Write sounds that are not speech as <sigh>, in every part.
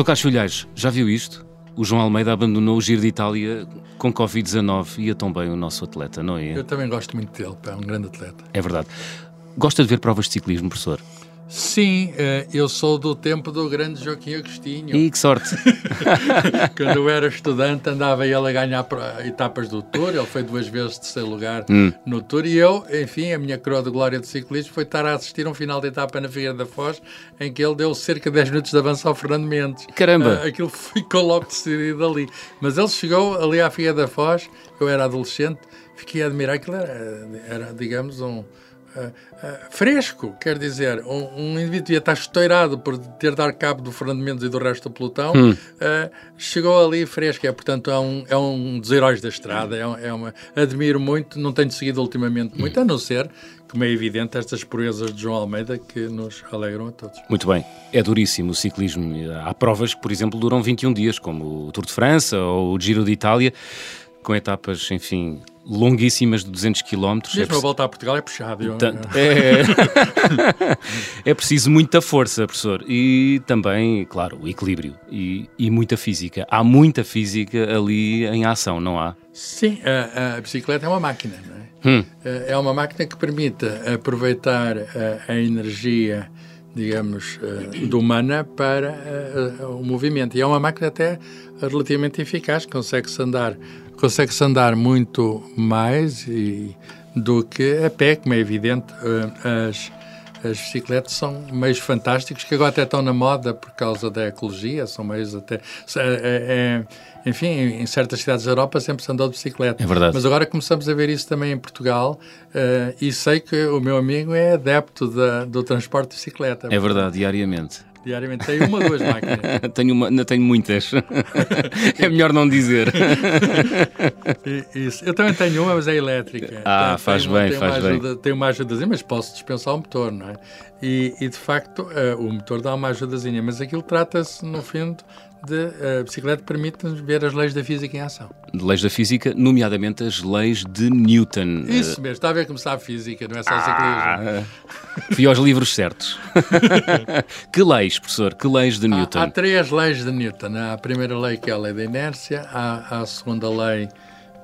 Sr. Carlos já viu isto? O João Almeida abandonou o Giro de Itália com Covid-19 e ia tão bem o nosso atleta, não é? Eu também gosto muito dele, é um grande atleta. É verdade. Gosta de ver provas de ciclismo, professor? Sim, eh, eu sou do tempo do grande Joaquim Agostinho. E que sorte! <laughs> Quando eu era estudante, andava ele a ganhar etapas do Tour. Ele foi duas vezes terceiro lugar hum. no Tour. E eu, enfim, a minha coroa de glória de ciclismo foi estar a assistir um final de etapa na Figueira da Foz, em que ele deu cerca de 10 minutos de avanço ao Fernando Mendes. Caramba! Uh, aquilo ficou logo decidido ali. Mas ele chegou ali à Figueira da Foz, eu era adolescente, fiquei a admirar. Aquilo era, era digamos, um fresco, quer dizer, um, um, indivíduo devia estar estourado por ter dar cabo do Fernando Mendes e do resto do pelotão, hum. uh, chegou ali fresco, é, portanto é um, é um dos heróis da estrada, é, é uma, admiro muito, não tenho seguido ultimamente muito, a não ser, como é evidente, estas proezas de João Almeida que nos alegram a todos. Muito bem, é duríssimo o ciclismo, há provas que, por exemplo, duram 21 dias, como o Tour de França ou o Giro de Itália, com etapas, enfim, longuíssimas de 200 km. Mesmo é a volta a Portugal é puxado. é, <laughs> é preciso muita força, professor, e também, claro, o equilíbrio e, e, muita física. Há muita física ali em ação, não há? Sim, a, a bicicleta é uma máquina, não é? Hum. É uma máquina que permite aproveitar a, a energia digamos, uh, humana para uh, o movimento. E é uma máquina até relativamente eficaz, consegue-se andar consegue-se andar muito mais e, do que a pé, como é evidente. Eh, as, as bicicletas são meios fantásticos que agora até estão na moda por causa da ecologia, são meios até. É, é, enfim, em certas cidades da Europa sempre se andou de bicicleta. É verdade. Mas agora começamos a ver isso também em Portugal uh, e sei que o meu amigo é adepto da, do transporte de bicicleta. É verdade, diariamente. Diariamente. <laughs> Tenho uma ou duas máquinas? tenho, uma, tenho muitas. <laughs> é melhor não dizer. Isso. Eu também tenho uma, mas é elétrica. Ah, faz tenho, bem, tenho faz bem. Ajuda, tenho uma ajudazinha, mas posso dispensar o motor, não é? E, e de facto, uh, o motor dá uma ajudazinha, mas aquilo trata-se, no fim, de a bicicleta permite-nos ver as leis da física em ação. Leis da física, nomeadamente as leis de Newton. Isso mesmo, está a ver como está a física, não é só ah, ciclismo. Fui aos livros certos. <laughs> que leis, professor? Que leis de Newton? Há, há, três leis de Newton. Há a primeira lei, que é a lei da inércia, há, há a segunda lei,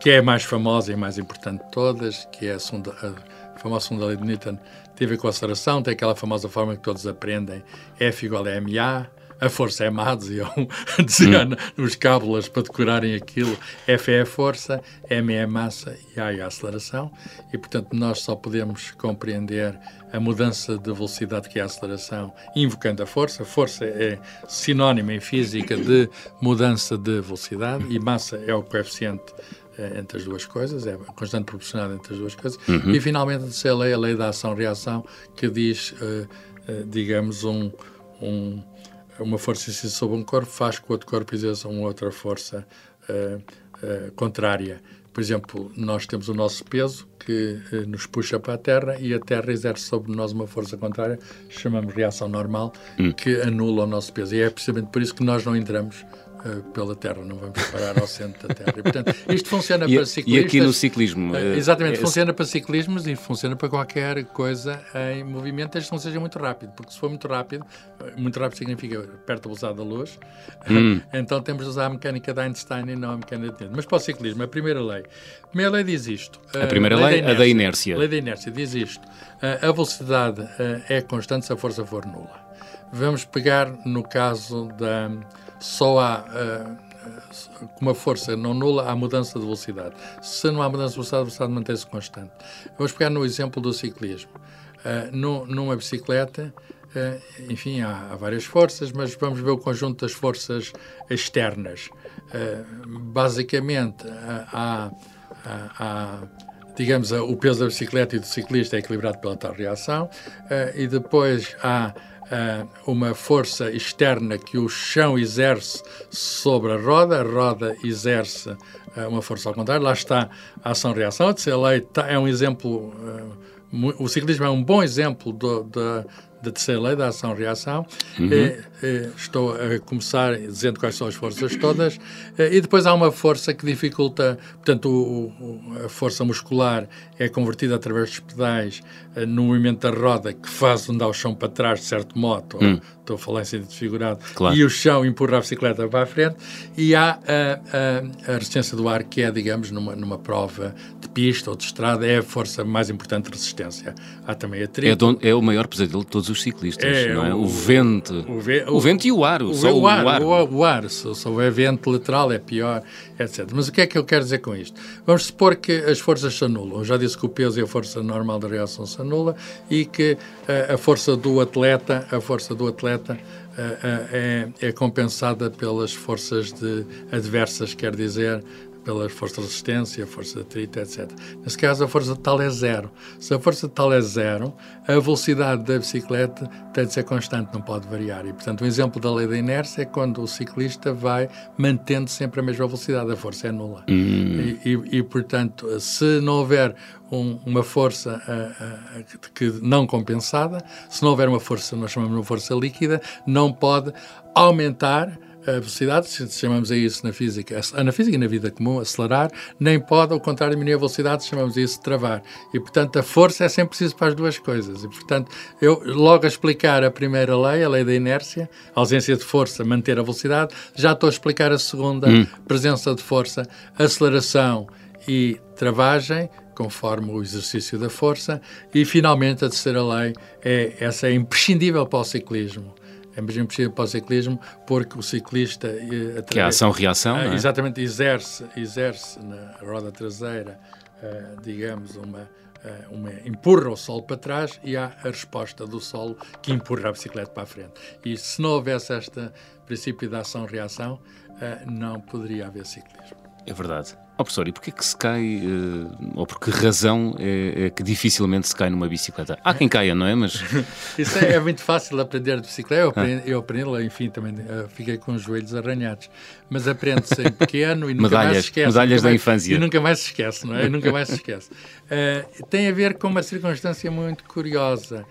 que é a mais famosa e mais importante de todas, que é a, segunda, a famosa segunda lei de Newton, tem a a aceleração, tem aquela famosa forma que todos aprendem, F igual a MA, a força é má, diziam, <laughs> diziam hum. os cábulas para decorarem aquilo. F é a força, M é a massa e A é a aceleração. E, portanto, nós só podemos compreender a mudança de velocidade que é a aceleração invocando a força. Força é sinónimo em física de mudança de velocidade e massa é o coeficiente eh, entre as duas coisas, é constante proporcional entre as duas coisas. Uhum. E, finalmente, a lei, a lei da ação-reação, que diz, uh, uh, digamos, um, um uma força exercida sobre um corpo faz que o outro corpo exerça uma outra força uh, uh, contrária. Por exemplo, nós temos o nosso peso que uh, nos puxa para a Terra e a Terra exerce sobre nós uma força contrária, chamamos reação normal, hum. que anula o nosso peso. E é precisamente por isso que nós não entramos pela Terra, não vamos parar ao centro da Terra. E, portanto, isto funciona e, para ciclistas. E aqui no ciclismo? Uh, exatamente, é, funciona para ciclismos e funciona para qualquer coisa em movimento, desde que não seja muito rápido, porque se for muito rápido, muito rápido significa perto da velocidade da luz, hum. <laughs> então temos de usar a mecânica de Einstein e não a mecânica de Newton. Mas para o ciclismo, a primeira lei. A primeira lei diz isto. A primeira lei, lei da a da inércia. A lei da inércia diz isto. a velocidade é constante se a força for nula. Vamos pegar no caso da só há uh, uma força não nula, há mudança de velocidade. Se não há mudança de velocidade, a velocidade mantém-se constante. Vamos pegar no exemplo do ciclismo. Uh, no, numa bicicleta, uh, enfim, há, há, várias forças, mas vamos ver o conjunto das forças externas. basicamente, há, há, digamos, o peso da bicicleta e do ciclista é equilibrado pela tal reação, e depois há uma força externa que o chão exerce sobre a roda, a roda exerce uh, uma força ao contrário. Lá está a ação-reação. Lei é um exemplo uh, o ciclismo é um bom exemplo do, da, da terceira lei da ação-reação. Uhum. É, é, estou a começar dizendo quais são as forças todas. É, e depois há uma força que dificulta, portanto, o, o, a força muscular é convertida através dos pedais eh, no movimento da roda que faz andar o chão para trás, de certo modo. Hum. Estou a falar em sentido desfigurado. Claro. E o chão empurra a bicicleta para a frente. E há a, a, a resistência do ar, que é, digamos, numa, numa prova de pista ou de estrada, é a força mais importante de resistência. Há também a triplo. É, é o maior pesadelo de todos os ciclistas, é, não é? O, o vento. O, ve, o, o, vento e o ar. O, só o, ar. O ar, o, ar se, se houver vento lateral é pior, etc. Mas o que é que eu quero dizer com isto? Vamos supor que as forças se anulam. Eu já disse que o peso e a força normal da reação se anula e que uh, a força do atleta, a força do atleta uh, uh, é, é compensada pelas forças de adversas, quer dizer, pela força de resistência, força de atrito, etc. Nesse caso, a força total é zero. Se a força total é zero, a velocidade da bicicleta tem de ser constante, não pode variar. E, portanto, um exemplo da lei da inércia é quando o ciclista vai mantendo sempre a mesma velocidade, a força é nula. Hum. E, e, e, portanto, se não houver um, uma força uh, uh, que não compensada, se não houver uma força, nós chamamos de uma força líquida, não pode aumentar a velocidade, chamamos a isso na física, na física e na vida comum, acelerar, nem pode, ao contrário, diminuir a velocidade, chamamos isso de travar. E, portanto, a força é sempre preciso para as duas coisas. E, portanto, eu, logo a explicar a primeira lei, a lei da inércia, a ausência de força, manter a velocidade, já estou a explicar a segunda, hum. presença de força, aceleração e travagem, conforme o exercício da força, e finalmente a terceira lei é essa é imprescindível para o ciclismo é mesmo impossível para o ciclismo, porque o ciclista... Através, que é a ação-reação, é? Exatamente, exerce, exerce na roda traseira, uh, digamos, uma, uh, uma... empurra o solo para trás e há a resposta do solo que empurra a bicicleta para a frente. E se não houvesse este princípio da ação-reação, não poderia haver ciclismo. É verdade. Oh, professor, e porquê que se cai, uh, ou por que razão é, é, que dificilmente se cai numa bicicleta? Há quem caia, não é? Mas... <laughs> Isso é, é muito fácil aprender de bicicleta. Eu aprendi, ah. eu aprendi enfim, também uh, fiquei com os joelhos arranhados. Mas aprende-se em pequeno e nunca medalhas, mais se esquece. Medalhas da mais, infância. E nunca mais se esquece, não é? E nunca mais se esquece. Uh, <laughs> tem a ver com uma circunstância muito curiosa.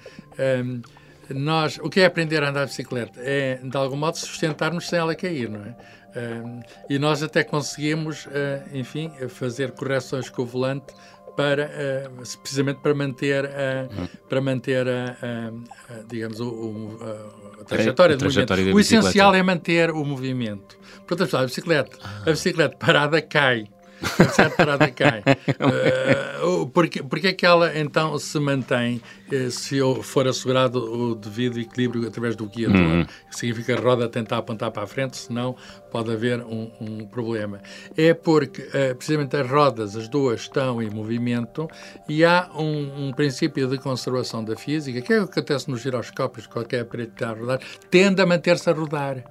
Um, nós, o que é aprender a andar de bicicleta? É, de algum modo, sustentar-nos sem ela cair, não é? E nós até conseguimos, uh, enfim, fazer correções com o volante para uh, precisamente para manter uhum. para manter a, digamos o, o, a trajetória, a do trajetória movimento. O essencial é manter o movimento. Portanto, a bicicleta, a bicicleta parada cai parada cai. Uh, porque, porque é que ela então se mantém uh, se for assegurado o devido equilíbrio através do guiador? Uhum. Significa a roda tentar apontar para a frente, senão pode haver um, um problema. É porque uh, precisamente as rodas, as duas, estão em movimento e há um, um, princípio de conservação da física, que é o que acontece nos giroscópios, qualquer aparelho que está a rodar, tende a manter-se a rodar.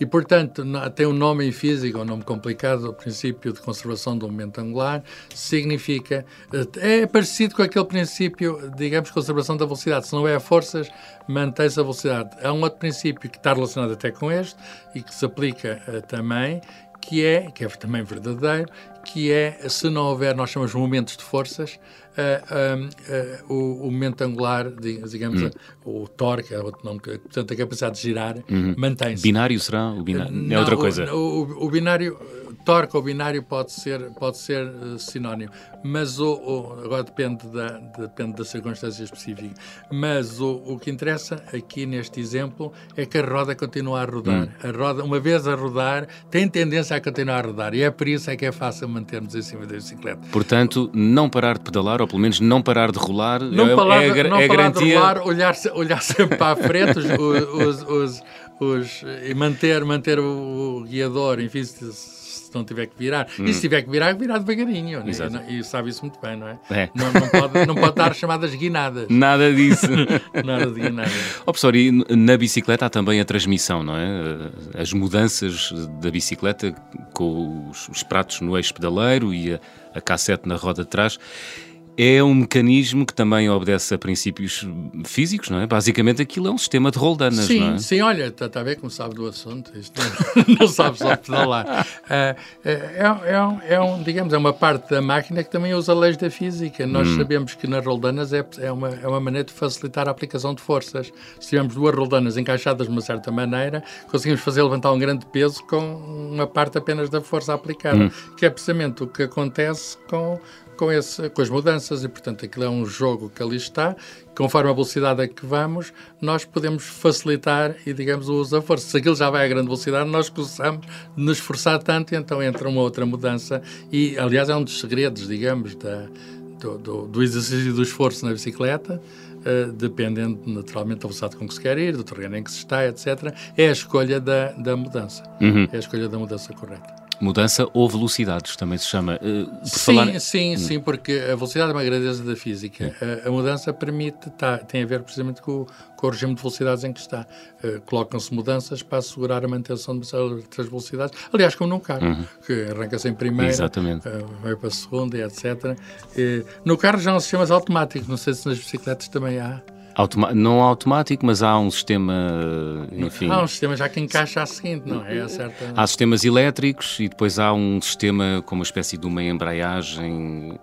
E, portanto, tem um nome em física, um nome complicado, o princípio de conservação do momento angular, significa. Eh, é parecido com aquele princípio, digamos, conservação da velocidade. Se não é a forças, mantém-se a velocidade. Há um outro princípio que está relacionado até com este e que se aplica uh, também, que é, que é também verdadeiro, que é, se não houver, nós chamamos momentos de forças, uh, uh, o, o, momento angular, digamos, hum. o torque, é portanto, a capacidade de girar, uhum. mantém-se. Binário será? O binário? Não, é outra coisa. O, o, o binário torque ou binário pode ser, pode ser uh, sinónimo, mas o, o, agora depende da, depende da circunstância específica. Mas o, o que interessa aqui neste exemplo é que a roda continua a rodar. Hum. A roda, uma vez a rodar, tem tendência a continuar a rodar e é por isso é que é fácil mantermos em cima da bicicleta. Portanto, não parar de pedalar, ou pelo menos não parar de rolar, não é, parar, é, não é parar garantia... de rolar, olhar, olhar sempre para a frente, os, os, os, os, e manter, manter o, o guiador, enfim, não tiver que virar. Hum. E se tiver que virar, virar devagarinho. Né? E, e sabe isso muito bem, não é? é. Não, não, pode, não pode dar chamadas guinadas. Nada disso. <laughs> Nada de guinadas. Oh, professor, e na bicicleta há também a transmissão, não é? As mudanças da bicicleta com os, os pratos no eixo pedaleiro e a, a cassete na roda de trás. É um mecanismo que também obedece a princípios físicos, não é? Basicamente aquilo é um sistema de roldanas, sim, não é? Sim, olha, está tá a ver como sabe do assunto, isto <laughs> não sabe só pedalar. Uh, <laughs> é, é, um, é, um, digamos, é uma parte da máquina que também usa leis da física. Nós hum. sabemos que nas roldanas é, é, uma, é uma maneira de facilitar a aplicação de forças. Se tivermos duas roldanas encaixadas de uma certa maneira, conseguimos fazer levantar um grande peso com uma parte apenas da força aplicada, hum. que é precisamente o que acontece com com, esse, com as mudanças e, portanto, aquilo é um jogo que ali está. Conforme a velocidade a que vamos, nós podemos facilitar e, digamos, o uso da força. Se aquilo já vai a grande velocidade, nós começamos a nos esforçar tanto e então entra uma outra mudança. E, aliás, é um dos segredos, digamos, da, do, do, do exercício do esforço na bicicleta. Uh, dependendo naturalmente da velocidade com que se quer ir, do terreno em que se está, etc., é a escolha da, da mudança. Uhum. É a escolha da mudança correta. Mudança ou velocidades, também se chama. Uh, sim, falar... sim, hum. sim, porque a velocidade é uma grandeza da física. A, a, mudança permite, tá, tem a ver precisamente com, com, o regime de velocidades em que está. Uh, Colocam-se mudanças para assegurar a manutenção de certas velocidades. Aliás, como num carro, uhum. que arranca-se em primeira, Exatamente. Uh, vai para a segunda, etc. no carro já há um sistemas automáticos, não sei se nas bicicletas também há. Automa não automático, mas há um sistema, enfim... Há um sistema já que encaixa a seguinte, não é? Certa... Há sistemas elétricos e depois há um sistema com uma espécie de uma embreagem,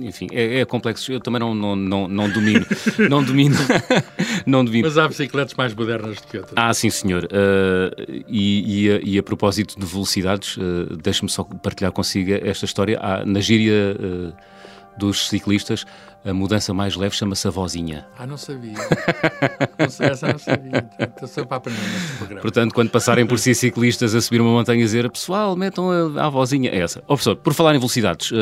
enfim, é, é complexo, eu também não, não, não, não domino, <laughs> não domino, <laughs> não domino. Mas há bicicletas mais modernas do que outras. Ah, sim senhor, uh, e, e, a, e, a, propósito de velocidades, uh, deixe-me só partilhar consigo esta história, há, na gíria... Uh, dos ciclistas, a mudança mais leve chama-se a vozinha. Ah, não sabia. <laughs> não essa não sabia. Estou só para aprender neste programa. Portanto, quando passarem por si ciclistas a subir uma montanha e dizer pessoal, metam a, a vozinha, é essa. Oh, professor, por falar em velocidades, uh,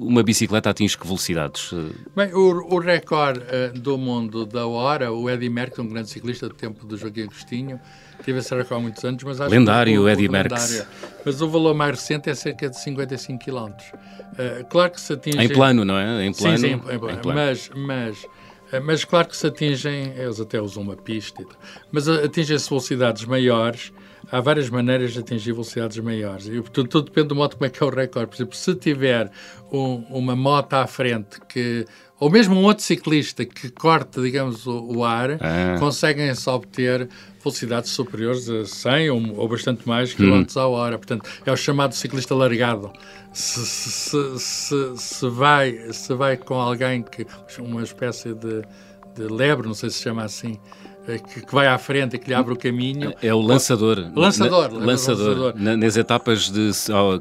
uma bicicleta atinge que velocidades? Bem, o, o recorde uh, do mundo da hora, o Eddie Merckx, um grande ciclista do tempo do Joaquim Agostinho, Tive esse recorde há muitos anos, mas acho lendário que o, Eddie Merckx. Mas o valor mais recente é cerca de 55 km. Uh, claro que se atinge... Em plano, não é? Em plano. Sim, sim, em, plano. Mas, mas, uh, mas claro que se atingem, eles até usam uma pista, mas atingem-se velocidades maiores, há várias maneiras de atingir velocidades maiores. E, portanto, tudo depende do modo como é que é o recorde. Por exemplo, se tiver um, uma moto à frente que ou mesmo um outro ciclista que corte, digamos, o, o ar, ah. conseguem-se obter velocidades superiores a 100 ou, ou bastante mais hum. quilómetros à hora. Portanto, é o chamado ciclista largado. Se, se, se, se, vai, se vai com alguém que. uma espécie de, de lebre, não sei se chama assim, que, que, vai à frente e que lhe abre o caminho. É o lançador. Lançador. Na, lançador. lançador. Na, nas etapas de,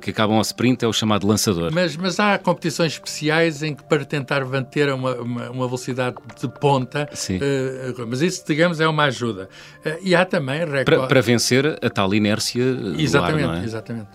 que acabam ao sprint é o chamado lançador. Mas, mas há competições especiais em que para tentar manter uma, uma, uma velocidade de ponta, uh, mas isso, digamos, é uma ajuda. Uh, e há também... Para, para, vencer a tal inércia Exatamente, ar, é? exatamente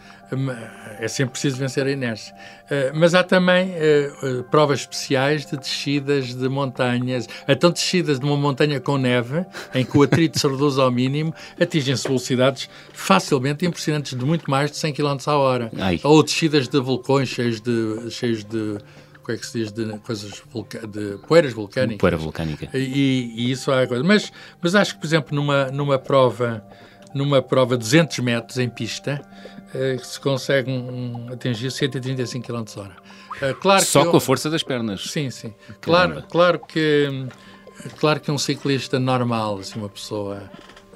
é sempre preciso vencer a inércia. Uh, mas há também uh, uh, provas especiais de descidas de montanhas, então descidas de uma montanha com neve, em que o atrito se reduz ao mínimo, atingem-se velocidades facilmente impressionantes de muito mais de 100 km a hora. Ai. Ou descidas de vulcões cheios de, cheios de como é que se diz, de coisas de poeiras vulcânicas. Poeira vulcânica. E, e, isso há coisa. Mas, mas acho que, por exemplo, numa, numa prova numa prova de 200 metros em pista, eh, se consegue um, atingir 135 km hora. Uh, claro Só com eu, a força das pernas. Sim, sim. Claro, claro, que, claro que um ciclista normal, assim, uma pessoa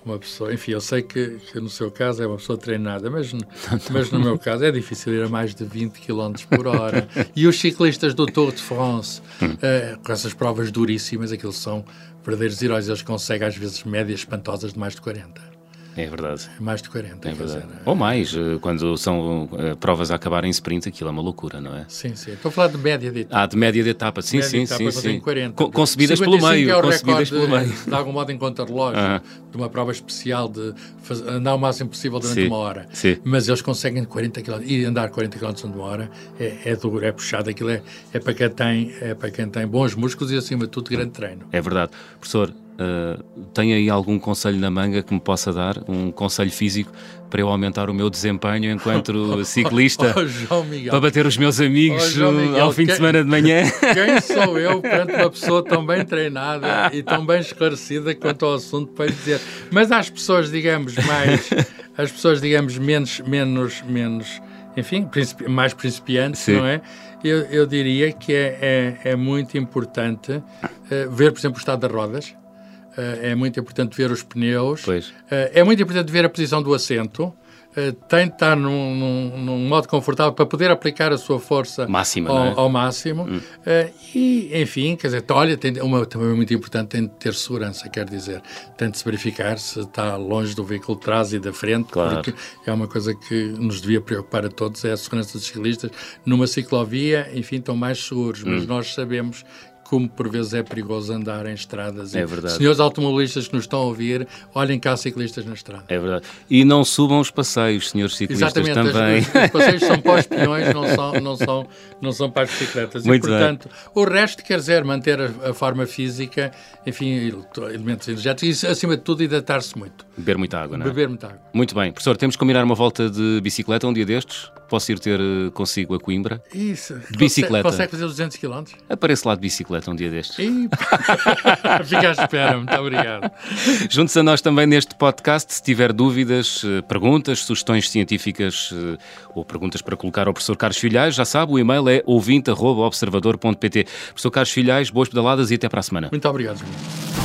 uma pessoa, enfim, eu sei que, que, no seu caso é uma pessoa treinada, mas, <laughs> mas no meu caso é difícil ir a mais de 20 km por hora. E os ciclistas do Tour de France, uh, com essas provas duríssimas, aqueles são verdadeiros heróis, eles conseguem às vezes médias espantosas de mais de 40. É verdade. Mais de 40. É verdade. Dizer, Ou mais, eh, quando são uh, provas a acabar em sprint, aquilo é uma loucura, não é? Sim, sim. Estou a falar de média de etapa. Ah, de média de etapa, sim, média sim, etapa, sim. sim. 40. Co concebidas pelo meio. É o concebidas pelo meio. De, algum modo em contra-relógio, -huh. de uma prova especial de fazer, andar o máximo possível durante sim. uma hora. Sim. Mas eles conseguem 40 km. E andar 40 km durante uma hora é, é duro, é puxado. Aquilo é, é, para quem tem, é para quem tem bons músculos e, acima de tudo, grande treino. É verdade. Professor, Uh, tem aí algum conselho na manga que me possa dar? Um conselho físico para eu aumentar o meu desempenho enquanto <laughs> ciclista? oh, para bater os meus amigos oh, Miguel, ao fim quem, de semana de manhã? <laughs> Quem sou eu perante uma pessoa tão bem <laughs> treinada e tão bem esclarecida quanto ao assunto para dizer? Mas às pessoas, digamos, mais. As pessoas, digamos, menos. menos, menos enfim, mais principiantes, Sim. não é? Eu, eu, diria que é, é, é muito importante uh, ver, por exemplo, o estado das rodas. Uh, é muito importante ver os pneus. Uh, é muito importante ver a posição do assento. Eh, tem de estar num, num, num, modo confortável para poder aplicar a sua força Máxima, ao, é? ao, máximo. Hum. E, enfim, quer dizer, olha, tem uma também muito importante, tem de ter segurança, quer dizer, tem de se verificar se está longe do veículo de trás e da frente, claro. porque é uma coisa que nos devia preocupar a todos, é a segurança dos ciclistas. Numa ciclovia, enfim, estão mais seguros, mas hum. nós sabemos como por vezes é perigoso andar em estradas. É verdade. Senhores automobilistas que nos estão a ouvir, olhem cá ciclistas na estrada. É verdade. E não subam os passeios, senhores ciclistas Exatamente, também. Os, os passeios são para os peões, não são, <laughs> não são, não são para as bicicletas. Muito e, portanto, bem. o resto quer dizer manter a, a, forma física, enfim, elementos energéticos e, acima de tudo, hidratar-se muito. Beber muita água, não é? Beber muita água. Muito bem. Professor, temos que combinar uma volta de bicicleta um dia destes? Posso ir ter eh, consigo a Coimbra? Isso. De bicicleta. Consegue fazer os 200 km? Aparece lá de bicicleta um dia destes. E... <laughs> Fica à espera. Muito obrigado. Junte-se a nós também neste podcast. Se tiver dúvidas, eh, perguntas, sugestões científicas eh, ou perguntas para colocar ao professor Carlos Filhais, já sabe, o e-mail é ouvinte.observador.pt. Professor Carlos Filhais, boas pedaladas e até para a semana. Muito obrigado, João.